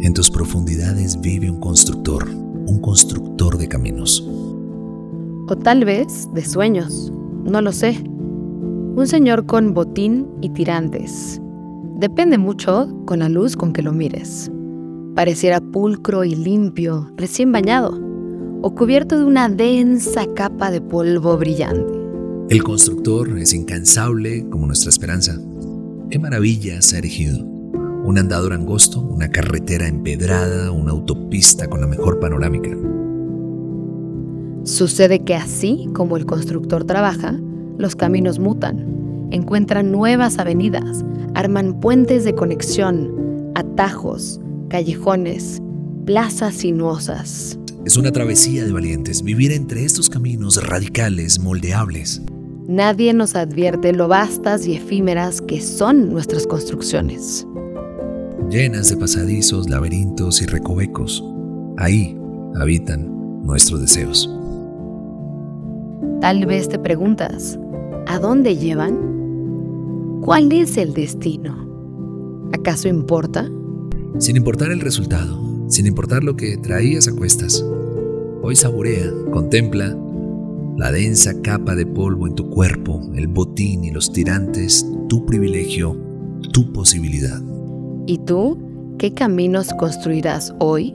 En tus profundidades vive un constructor, un constructor de caminos. O tal vez de sueños, no lo sé. Un señor con botín y tirantes. Depende mucho con la luz con que lo mires. Pareciera pulcro y limpio, recién bañado, o cubierto de una densa capa de polvo brillante. El constructor es incansable como nuestra esperanza. Qué maravilla se ha erigido un andador angosto, una carretera empedrada, una autopista con la mejor panorámica. Sucede que así como el constructor trabaja, los caminos mutan, encuentran nuevas avenidas, arman puentes de conexión, atajos, callejones, plazas sinuosas. Es una travesía de valientes, vivir entre estos caminos radicales, moldeables. Nadie nos advierte lo vastas y efímeras que son nuestras construcciones llenas de pasadizos, laberintos y recovecos. Ahí habitan nuestros deseos. Tal vez te preguntas, ¿a dónde llevan? ¿Cuál es el destino? ¿Acaso importa? Sin importar el resultado, sin importar lo que traías a cuestas, hoy saborea, contempla la densa capa de polvo en tu cuerpo, el botín y los tirantes, tu privilegio, tu posibilidad. ¿Y tú qué caminos construirás hoy?